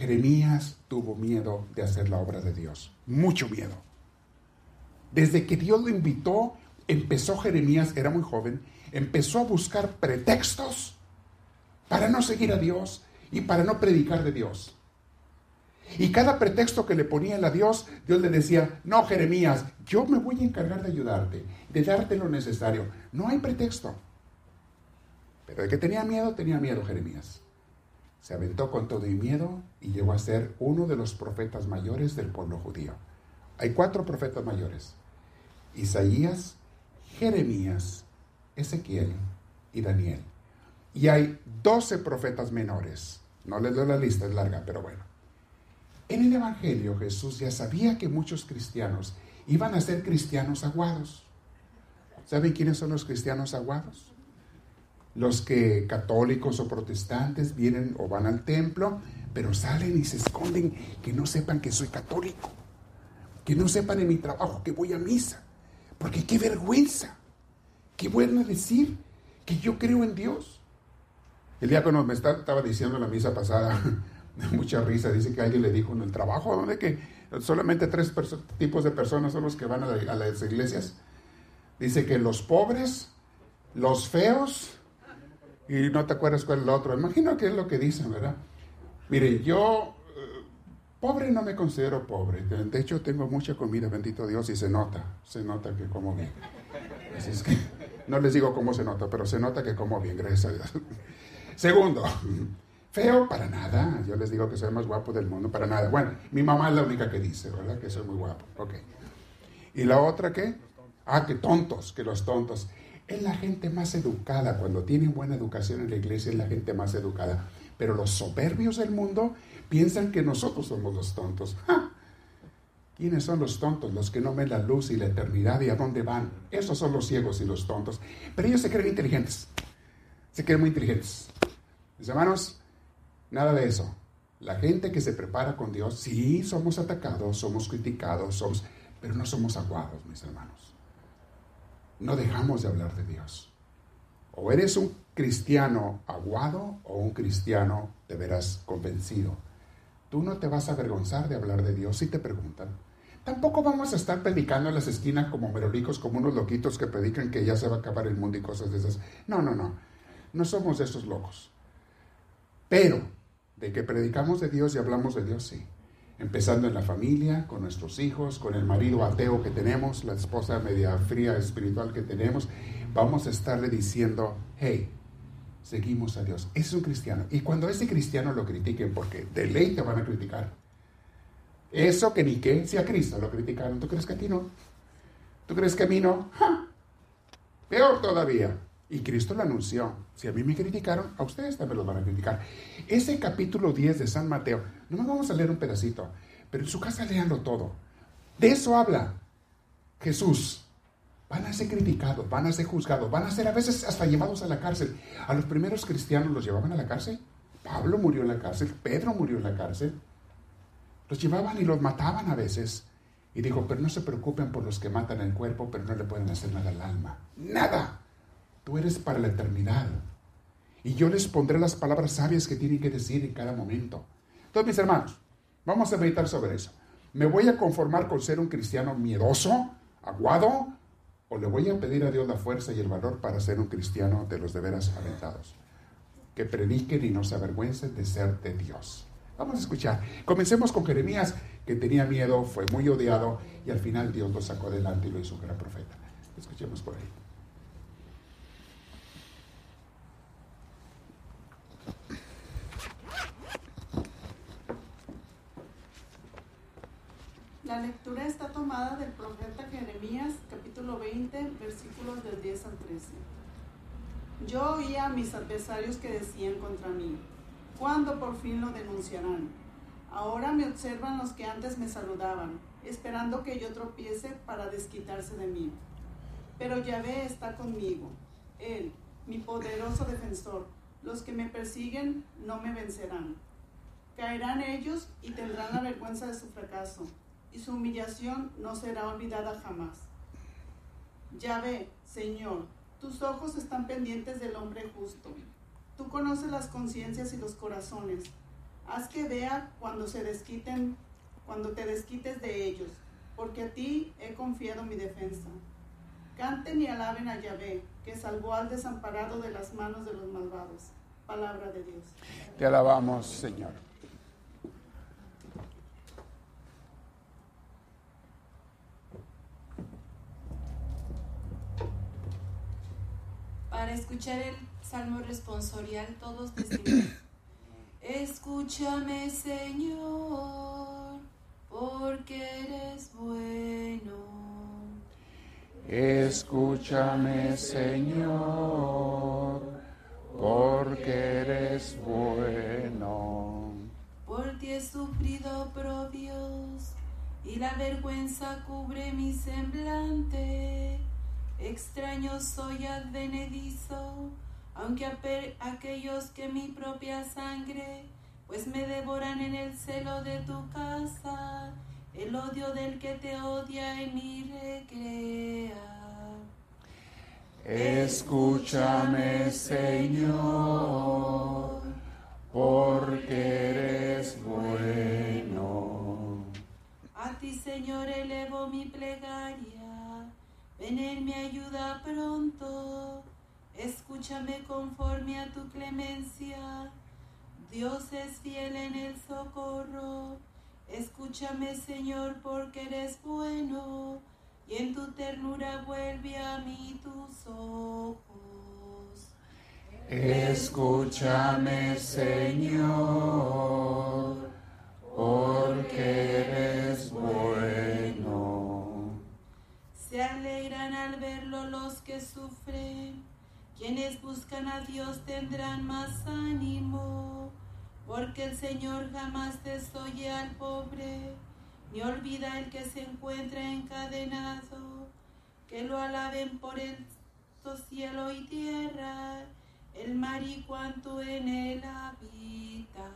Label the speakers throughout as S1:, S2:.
S1: Jeremías tuvo miedo de hacer la obra de Dios, mucho miedo. Desde que Dios lo invitó, empezó Jeremías, era muy joven, empezó a buscar pretextos para no seguir a Dios y para no predicar de Dios. Y cada pretexto que le ponía a Dios, Dios le decía, no, Jeremías, yo me voy a encargar de ayudarte, de darte lo necesario. No hay pretexto. Pero de que tenía miedo, tenía miedo Jeremías. Se aventó con todo y miedo y llegó a ser uno de los profetas mayores del pueblo judío. Hay cuatro profetas mayores. Isaías, Jeremías, Ezequiel y Daniel. Y hay doce profetas menores. No les doy la lista, es larga, pero bueno. En el Evangelio Jesús ya sabía que muchos cristianos iban a ser cristianos aguados. ¿Saben quiénes son los cristianos aguados? Los que católicos o protestantes vienen o van al templo, pero salen y se esconden, que no sepan que soy católico, que no sepan en mi trabajo que voy a misa, porque qué vergüenza, qué bueno decir que yo creo en Dios. El diácono me estaba diciendo en la misa pasada, mucha risa. Dice que alguien le dijo en el trabajo, donde que solamente tres tipos de personas son los que van a, las iglesias. Dice que los pobres, los feos, y no te acuerdas cuál es el otro. Imagino que es lo que dicen, ¿verdad? Mire, yo eh, pobre no me considero pobre. De hecho, tengo mucha comida, bendito Dios, y se nota, se nota que como bien. Así es que no les digo cómo se nota, pero se nota que como bien, gracias a Dios. Segundo, Feo para nada. Yo les digo que soy el más guapo del mundo, para nada. Bueno, mi mamá es la única que dice, ¿verdad? Que soy muy guapo. Ok. ¿Y la otra qué? Ah, que tontos, que los tontos. Es la gente más educada. Cuando tienen buena educación en la iglesia es la gente más educada. Pero los soberbios del mundo piensan que nosotros somos los tontos. ¿Quiénes son los tontos? Los que no ven la luz y la eternidad y a dónde van. Esos son los ciegos y los tontos. Pero ellos se creen inteligentes. Se creen muy inteligentes. Mis hermanos, Nada de eso. La gente que se prepara con Dios, sí, somos atacados, somos criticados, somos, pero no somos aguados, mis hermanos. No dejamos de hablar de Dios. O eres un cristiano aguado o un cristiano de veras convencido. Tú no te vas a avergonzar de hablar de Dios si te preguntan. Tampoco vamos a estar predicando en las esquinas como merolicos, como unos loquitos que predican que ya se va a acabar el mundo y cosas de esas. No, no, no. No somos esos locos. Pero de que predicamos de Dios y hablamos de Dios, sí. Empezando en la familia, con nuestros hijos, con el marido ateo que tenemos, la esposa media fría espiritual que tenemos, vamos a estarle diciendo, hey, seguimos a Dios. Es un cristiano. Y cuando ese cristiano lo critiquen, porque de ley te van a criticar, eso que ni que, si a Cristo lo criticaron, ¿tú crees que a ti no? ¿Tú crees que a mí no? Peor todavía. Y Cristo lo anunció. Si a mí me criticaron, a ustedes también los van a criticar. Ese capítulo 10 de San Mateo, no nos vamos a leer un pedacito, pero en su casa leanlo todo. De eso habla Jesús. Van a ser criticados, van a ser juzgados, van a ser a veces hasta llevados a la cárcel. A los primeros cristianos los llevaban a la cárcel. Pablo murió en la cárcel, Pedro murió en la cárcel. Los llevaban y los mataban a veces. Y dijo, pero no se preocupen por los que matan el cuerpo, pero no le pueden hacer nada al alma. Nada. Tú eres para la eternidad. Y yo les pondré las palabras sabias que tienen que decir en cada momento. Entonces, mis hermanos, vamos a meditar sobre eso. ¿Me voy a conformar con ser un cristiano miedoso, aguado? ¿O le voy a pedir a Dios la fuerza y el valor para ser un cristiano de los de veras aventados? Que prediquen y no se avergüencen de ser de Dios. Vamos a escuchar. Comencemos con Jeremías, que tenía miedo, fue muy odiado y al final Dios lo sacó adelante y lo hizo un gran profeta. Escuchemos por ahí.
S2: La lectura está tomada del profeta Jeremías, capítulo 20, versículos del 10 al 13. Yo oía a mis adversarios que decían contra mí, ¿cuándo por fin lo denunciarán? Ahora me observan los que antes me saludaban, esperando que yo tropiece para desquitarse de mí. Pero Yahvé está conmigo, Él, mi poderoso defensor. Los que me persiguen no me vencerán. Caerán ellos y tendrán la vergüenza de su fracaso y su humillación no será olvidada jamás. Ya ve, Señor, tus ojos están pendientes del hombre justo. Tú conoces las conciencias y los corazones. Haz que vea cuando se desquiten, cuando te desquites de ellos, porque a ti he confiado mi defensa. Canten y alaben a Yahvé, que salvó al desamparado de las manos de los malvados. Palabra de Dios.
S1: Te alabamos, Señor.
S3: Para escuchar el salmo responsorial, todos decimos, escúchame Señor, porque eres bueno.
S1: Escúchame Señor, porque eres bueno.
S3: Por ti he sufrido propios y la vergüenza cubre mi semblante extraño soy advenedizo, aunque aquellos que mi propia sangre, pues me devoran en el celo de tu casa, el odio del que te odia en mi recrea.
S1: Escúchame, Señor, porque eres bueno.
S3: A ti, Señor, elevo mi plegaria Ven en mi ayuda pronto, escúchame conforme a tu clemencia. Dios es fiel en el socorro. Escúchame, Señor, porque eres bueno, y en tu ternura vuelve a mí tus ojos.
S1: Escúchame, Señor, porque eres bueno.
S3: Se alegran al verlo los que sufren. Quienes buscan a Dios tendrán más ánimo, porque el Señor jamás desoye al pobre, ni olvida el que se encuentra encadenado. Que lo alaben por el cielo y tierra, el mar y cuanto en él habita.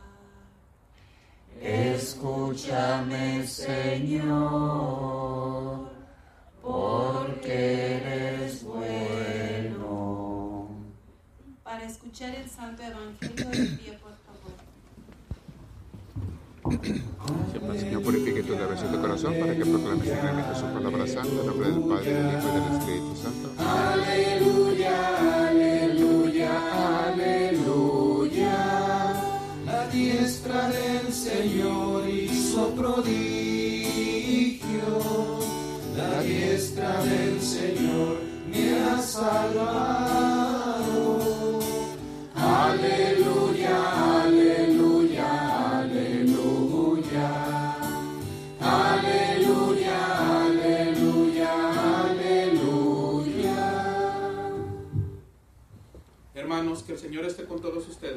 S1: Escúchame, Señor porque eres bueno.
S3: Para escuchar el Santo Evangelio de pie, por favor.
S1: Siempre, Señor, purifique tu oración de corazón para que proclames simplemente su palabra santa en nombre del Padre, del Hijo y del Espíritu Santo. Aleluya, aleluya, aleluya.
S4: La diestra del Señor hizo prodigio la diestra del Señor me ha salvado.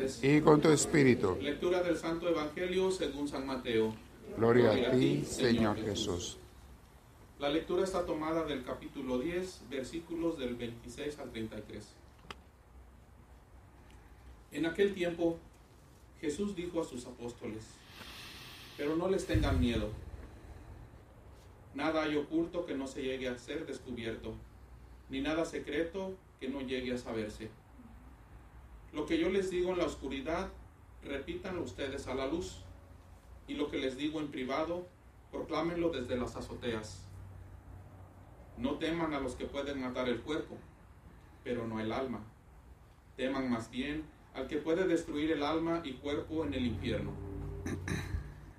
S5: Ustedes.
S1: Y con tu espíritu.
S5: Lectura del Santo Evangelio según San Mateo.
S1: Gloria, a ti, Señor Jesús.
S5: La lectura está tomada del capítulo 10, versículos del 26 al 33. En aquel tiempo Jesús dijo a sus apóstoles, pero no les tengan miedo. Nada hay oculto que no se llegue a ser descubierto, ni nada secreto que no llegue a saberse. Lo que yo les digo en la oscuridad, repítanlo ustedes a la luz, y lo que les digo en privado, proclámenlo desde las azoteas. No teman a los que pueden matar el cuerpo, pero no el alma. Teman más bien al que puede destruir el alma y cuerpo en el infierno.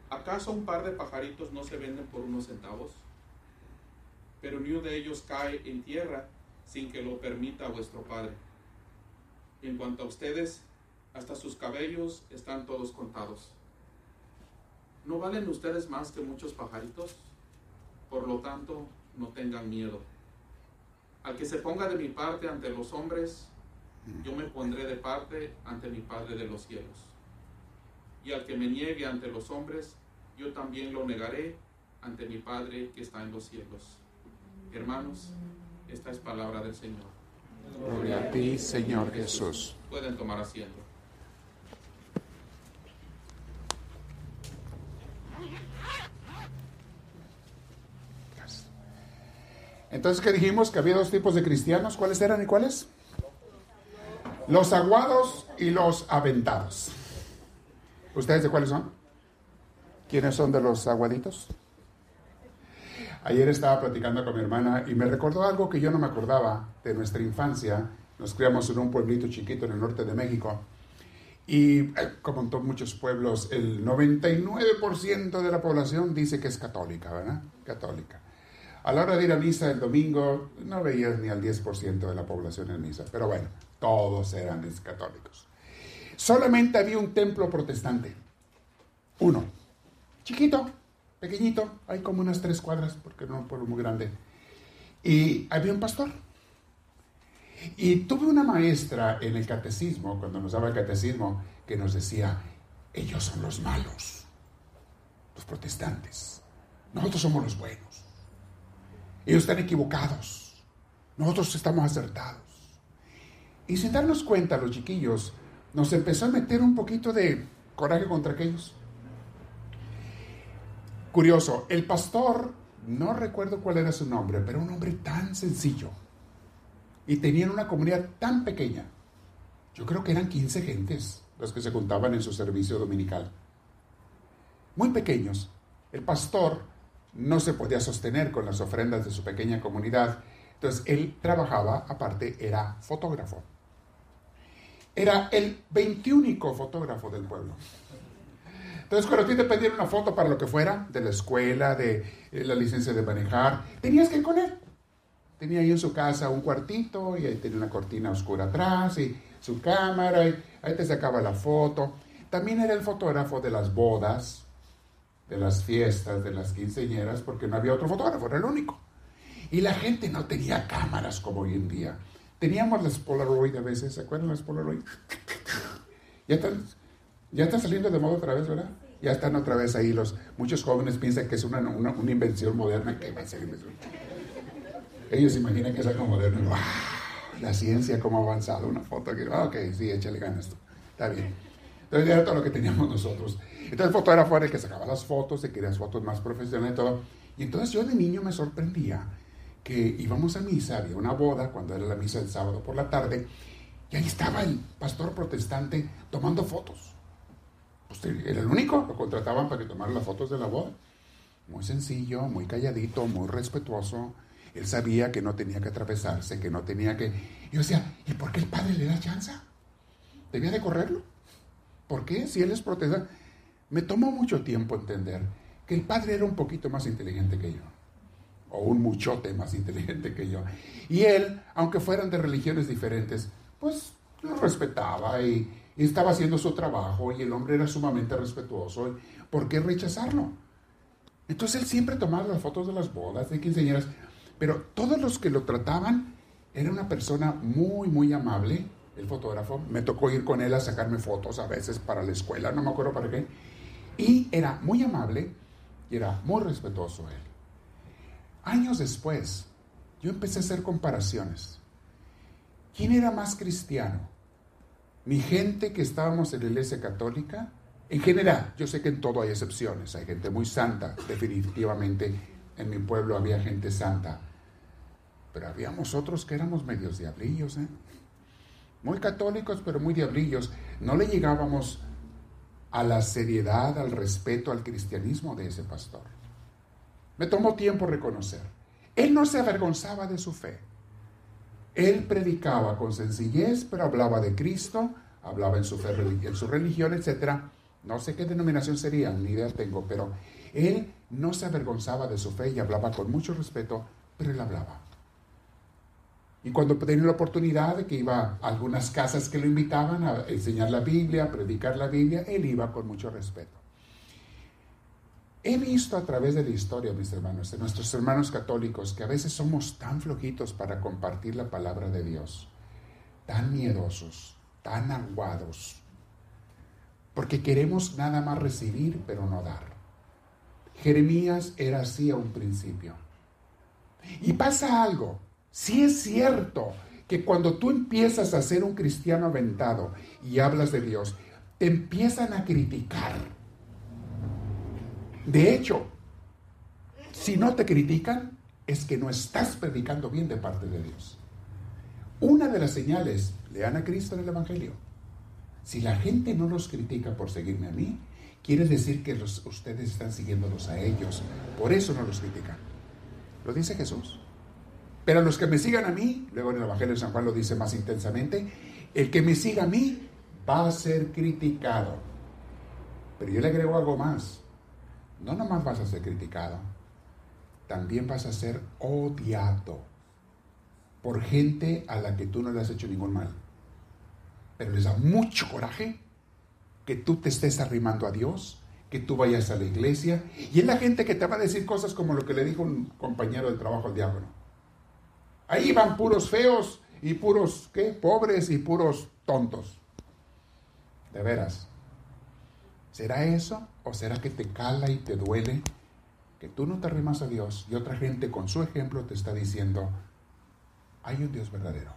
S5: ¿Acaso un par de pajaritos no se venden por unos centavos? Pero ni uno de ellos cae en tierra sin que lo permita vuestro Padre. En cuanto a ustedes, hasta sus cabellos están todos contados. ¿No valen ustedes más que muchos pajaritos? Por lo tanto, no tengan miedo. Al que se ponga de mi parte ante los hombres, yo me pondré de parte ante mi Padre de los cielos. Y al que me niegue ante los hombres, yo también lo negaré ante mi Padre que está en los cielos. Hermanos, esta es palabra del Señor.
S1: Gloria a ti, Señor Jesús.
S5: Pueden tomar asiento.
S1: Entonces, ¿qué dijimos? Que había dos tipos de cristianos. ¿Cuáles eran y cuáles? Los aguados y los aventados. ¿Ustedes de cuáles son? ¿Quiénes son de los aguaditos? Ayer estaba platicando con mi hermana y me recordó algo que yo no me acordaba de nuestra infancia. Nos criamos en un pueblito chiquito en el norte de México. Y como en muchos pueblos, el 99% de la población dice que es católica, ¿verdad? Católica. A la hora de ir a misa el domingo, no veías ni al 10% de la población en misa. Pero bueno, todos eran católicos. Solamente había un templo protestante. Uno. Chiquito, pequeñito, hay como unas tres cuadras, porque no es un pueblo muy grande. Y había un pastor. Y tuve una maestra en el catecismo, cuando nos daba el catecismo, que nos decía, ellos son los malos, los protestantes. Nosotros somos los buenos. Ellos están equivocados. Nosotros estamos acertados. Y sin darnos cuenta, los chiquillos, nos empezó a meter un poquito de coraje contra aquellos. Curioso, el pastor, no recuerdo cuál era su nombre, pero un hombre tan sencillo. Y tenían una comunidad tan pequeña. Yo creo que eran 15 gentes los que se juntaban en su servicio dominical. Muy pequeños. El pastor no se podía sostener con las ofrendas de su pequeña comunidad. Entonces él trabajaba, aparte, era fotógrafo. Era el 21 fotógrafo del pueblo. Entonces, cuando a ti te pedían una foto para lo que fuera, de la escuela, de eh, la licencia de manejar, tenías que ir con él. Tenía ahí en su casa un cuartito y ahí tenía una cortina oscura atrás y su cámara y ahí te sacaba la foto. También era el fotógrafo de las bodas, de las fiestas, de las quinceñeras, porque no había otro fotógrafo, era el único. Y la gente no tenía cámaras como hoy en día. Teníamos las Polaroid a veces, ¿se acuerdan las Polaroid? Ya están, ya está saliendo de moda otra vez, ¿verdad? Ya están otra vez ahí los... Muchos jóvenes piensan que es una, una, una invención moderna. que va a ser Ellos imaginan que es algo moderno. La ciencia, cómo ha avanzado. Una foto que... Ah, ok, sí, échale ganas. Está bien. Entonces era todo lo que teníamos nosotros. Entonces el fotógrafo era el que sacaba las fotos, se quería fotos más profesionales y todo. Y entonces yo de niño me sorprendía que íbamos a misa, había una boda cuando era la misa el sábado por la tarde, y ahí estaba el pastor protestante tomando fotos. Pues era el único, lo contrataban para que tomara las fotos de la boda. Muy sencillo, muy calladito, muy respetuoso. Él sabía que no tenía que atravesarse, que no tenía que... Yo decía, ¿y por qué el padre le da chance? ¿Debía de correrlo? ¿Por qué? Si él es protestante. Me tomó mucho tiempo entender que el padre era un poquito más inteligente que yo, o un muchote más inteligente que yo. Y él, aunque fueran de religiones diferentes, pues lo respetaba y, estaba haciendo su trabajo y el hombre era sumamente respetuoso. ¿Por qué rechazarlo? Entonces él siempre tomaba las fotos de las bodas, de quinceañeras, pero todos los que lo trataban, era una persona muy, muy amable, el fotógrafo. Me tocó ir con él a sacarme fotos a veces para la escuela, no me acuerdo para qué. Y era muy amable y era muy respetuoso él. Años después, yo empecé a hacer comparaciones. ¿Quién era más cristiano? ¿Mi gente que estábamos en la iglesia católica? En general, yo sé que en todo hay excepciones, hay gente muy santa, definitivamente en mi pueblo había gente santa, pero habíamos otros que éramos medios diablillos, ¿eh? muy católicos, pero muy diablillos. No le llegábamos a la seriedad, al respeto, al cristianismo de ese pastor. Me tomó tiempo reconocer. Él no se avergonzaba de su fe. Él predicaba con sencillez, pero hablaba de Cristo, hablaba en su, fe, en su religión, etc. No sé qué denominación sería, ni idea tengo, pero él no se avergonzaba de su fe y hablaba con mucho respeto, pero él hablaba. Y cuando tenía la oportunidad de que iba a algunas casas que lo invitaban a enseñar la Biblia, a predicar la Biblia, él iba con mucho respeto. He visto a través de la historia, mis hermanos, de nuestros hermanos católicos, que a veces somos tan flojitos para compartir la palabra de Dios, tan miedosos, tan aguados, porque queremos nada más recibir, pero no dar. Jeremías era así a un principio. Y pasa algo, si es cierto que cuando tú empiezas a ser un cristiano aventado y hablas de Dios, te empiezan a criticar. De hecho, si no te critican, es que no estás predicando bien de parte de Dios. Una de las señales, lean a Cristo en el Evangelio. Si la gente no los critica por seguirme a mí, quiere decir que ustedes están siguiéndolos a ellos. Por eso no los critican. Lo dice Jesús. Pero los que me sigan a mí, luego en el Evangelio de San Juan lo dice más intensamente, el que me siga a mí va a ser criticado. Pero yo le agrego algo más. No nomás vas a ser criticado, también vas a ser odiado por gente a la que tú no le has hecho ningún mal. Pero les da mucho coraje que tú te estés arrimando a Dios, que tú vayas a la iglesia. Y es la gente que te va a decir cosas como lo que le dijo un compañero de trabajo al diablo. Ahí van puros feos y puros, ¿qué? Pobres y puros tontos. De veras. ¿Será eso? ¿O será que te cala y te duele que tú no te arrimas a Dios y otra gente con su ejemplo te está diciendo, hay un Dios verdadero.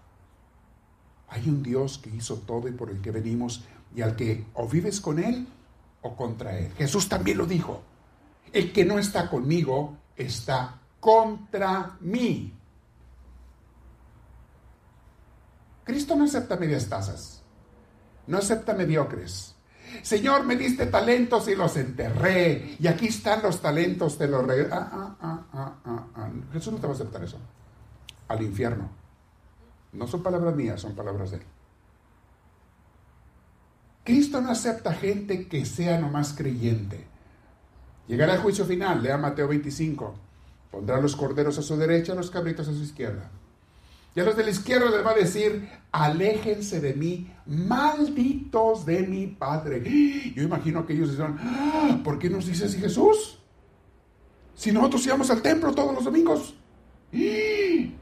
S1: Hay un Dios que hizo todo y por el que venimos y al que o vives con Él o contra Él. Jesús también lo dijo. El que no está conmigo está contra mí. Cristo no acepta medias tazas. No acepta mediocres. Señor, me diste talentos y los enterré. Y aquí están los talentos, te los regreso. Ah, ah, ah, Jesús no te va a aceptar eso. Al infierno. No son palabras mías, son palabras de Él. Cristo no acepta gente que sea nomás creyente. Llegará el juicio final, lea Mateo 25. Pondrá los corderos a su derecha, los cabritos a su izquierda. Y a los de la izquierda les va a decir, aléjense de mí, malditos de mi Padre. Yo imagino que ellos dirán, ah, ¿por qué nos dice así Jesús? Si nosotros íbamos al templo todos los domingos.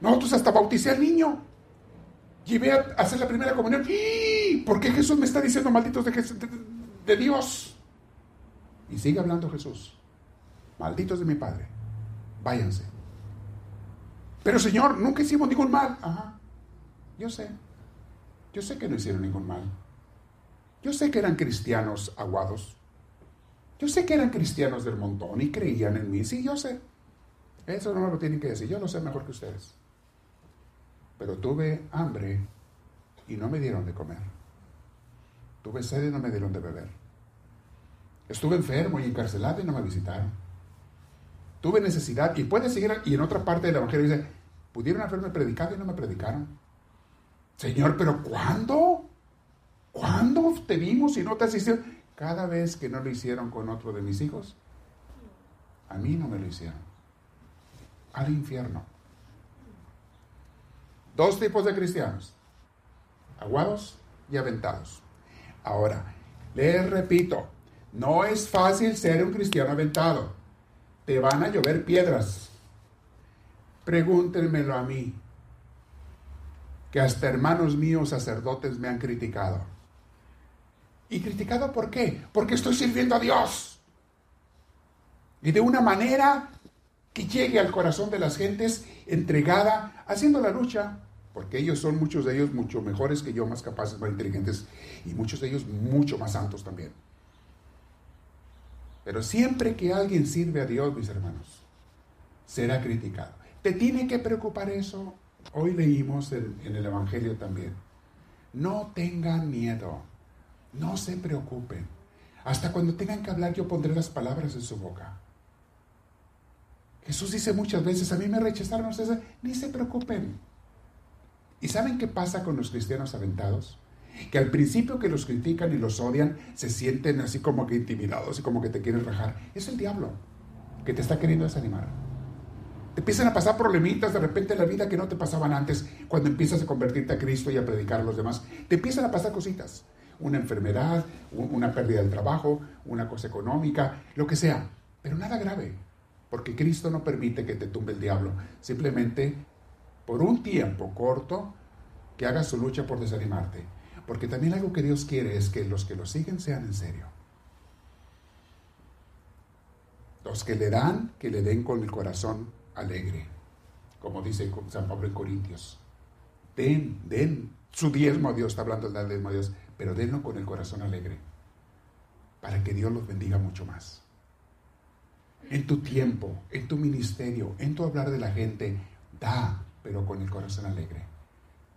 S1: Nosotros hasta bauticé al niño. Llevé a hacer la primera comunión. ¿Por qué Jesús me está diciendo malditos de, de Dios? Y sigue hablando Jesús. Malditos de mi Padre. Váyanse pero Señor, nunca hicimos ningún mal. Ajá. Yo sé. Yo sé que no hicieron ningún mal. Yo sé que eran cristianos aguados. Yo sé que eran cristianos del montón y creían en mí. Sí, yo sé. Eso no me lo tienen que decir. Yo lo sé mejor que ustedes. Pero tuve hambre y no me dieron de comer. Tuve sed y no me dieron de beber. Estuve enfermo y encarcelado y no me visitaron. Tuve necesidad y puede seguir, y en otra parte del Evangelio dice, Pudieron haberme predicado y no me predicaron. Señor, pero ¿cuándo? ¿Cuándo te vimos y no te asistieron? Cada vez que no lo hicieron con otro de mis hijos, a mí no me lo hicieron. Al infierno. Dos tipos de cristianos. Aguados y aventados. Ahora, les repito, no es fácil ser un cristiano aventado. Te van a llover piedras. Pregúntenmelo a mí, que hasta hermanos míos sacerdotes me han criticado. ¿Y criticado por qué? Porque estoy sirviendo a Dios. Y de una manera que llegue al corazón de las gentes entregada, haciendo la lucha, porque ellos son muchos de ellos mucho mejores que yo, más capaces, más inteligentes, y muchos de ellos mucho más santos también. Pero siempre que alguien sirve a Dios, mis hermanos, será criticado. ¿Te tiene que preocupar eso? Hoy leímos en, el Evangelio también. No tengan miedo, no se preocupen. Hasta cuando tengan que hablar yo pondré las palabras en su boca. Jesús dice muchas veces, a mí me rechazaron ustedes, ni se preocupen. ¿Y saben qué pasa con los cristianos aventados? Que al principio que los critican y los odian, se sienten así como que intimidados y como que te quieren rajar. Es el diablo que te está queriendo desanimar. Te empiezan a pasar problemitas de repente en la vida que no te pasaban antes cuando empiezas a convertirte a Cristo y a predicar a los demás. Te empiezan a pasar cositas. Una enfermedad, una pérdida del trabajo, una cosa económica, lo que sea. Pero nada grave, porque Cristo no permite que te tumbe el diablo. Simplemente por un tiempo corto que hagas su lucha por desanimarte. Porque también algo que Dios quiere es que los que lo siguen sean en serio. Los que le dan, que le den con el corazón alegre, como dice San Pablo en Corintios. Den, den su diezmo a Dios, está hablando del diezmo a Dios, pero denlo con el corazón alegre, para que Dios los bendiga mucho más. En tu tiempo, en tu ministerio, en tu hablar de la gente, da, pero con el corazón alegre.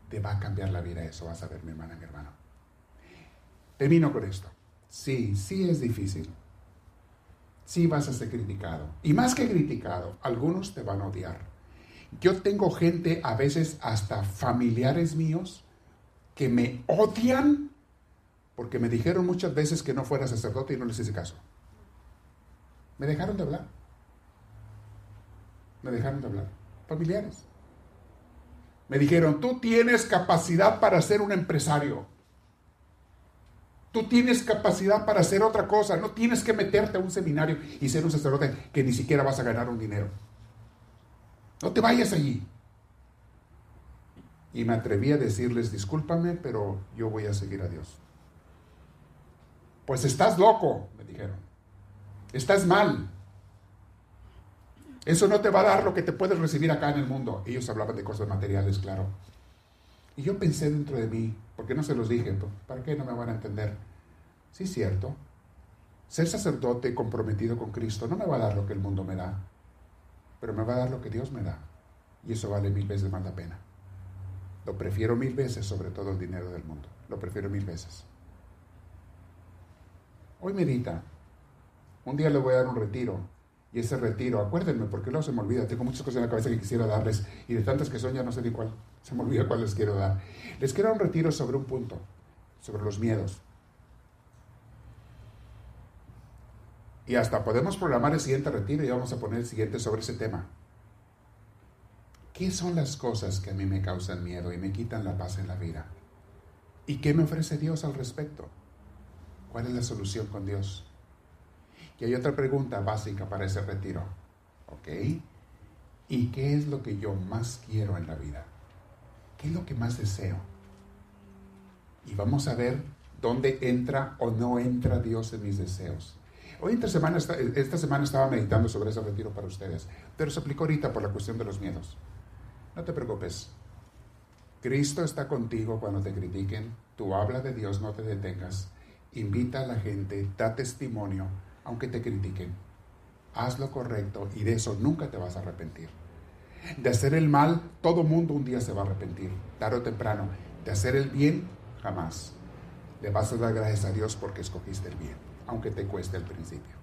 S1: Te va a cambiar la vida eso, vas a ver, mi hermana, mi hermano. Termino con esto. Sí, sí es difícil. Sí vas a ser criticado. Y más que criticado, algunos te van a odiar. Yo tengo gente, a veces hasta familiares míos, que me odian porque me dijeron muchas veces que no fuera sacerdote y no les hice caso. Me dejaron de hablar. Me dejaron de hablar. Familiares. Me dijeron, tú tienes capacidad para ser un empresario. Tú tienes capacidad para hacer otra cosa. No tienes que meterte a un seminario y ser un sacerdote que ni siquiera vas a ganar un dinero. No te vayas allí. Y me atreví a decirles, discúlpame, pero yo voy a seguir a Dios. Pues estás loco, me dijeron. Estás mal. Eso no te va a dar lo que te puedes recibir acá en el mundo. Ellos hablaban de cosas materiales, claro. Y yo pensé dentro de mí, porque no se los dije, ¿para qué no me van a entender? Sí, cierto. Ser sacerdote comprometido con Cristo no me va a dar lo que el mundo me da, pero me va a dar lo que Dios me da. Y eso vale mil veces más la pena. Lo prefiero mil veces sobre todo el dinero del mundo. Lo prefiero mil veces. Hoy medita. Un día le voy a dar un retiro y ese retiro, acuérdenme, porque luego se me olvida, tengo muchas cosas en la cabeza que quisiera darles y de tantas que son no sé ni cuál, se me olvida cuál les quiero dar. Les quiero dar un retiro sobre un punto, sobre los miedos. Y hasta podemos programar el siguiente retiro y vamos a poner el siguiente sobre ese tema. ¿Qué son las cosas que a mí me causan miedo y me quitan la paz en la vida? ¿Y qué me ofrece Dios al respecto? ¿Cuál es la solución con Dios? Y hay otra pregunta básica para ese retiro. ¿Ok? ¿Y qué es lo que yo más quiero en la vida? ¿Qué es lo que más deseo? Y vamos a ver dónde entra o no entra Dios en mis deseos. Hoy esta semana, esta semana estaba meditando sobre ese retiro para ustedes, pero se aplicó ahorita por la cuestión de los miedos. No te preocupes. Cristo está contigo cuando te critiquen. Tú habla de Dios, no te detengas. Invita a la gente, da testimonio aunque te critiquen. Haz lo correcto y de eso nunca te vas a arrepentir. De hacer el mal, todo mundo un día se va a arrepentir, tarde o temprano. De hacer el bien, jamás. Le vas a dar gracias a Dios porque escogiste el bien, aunque te cueste al principio.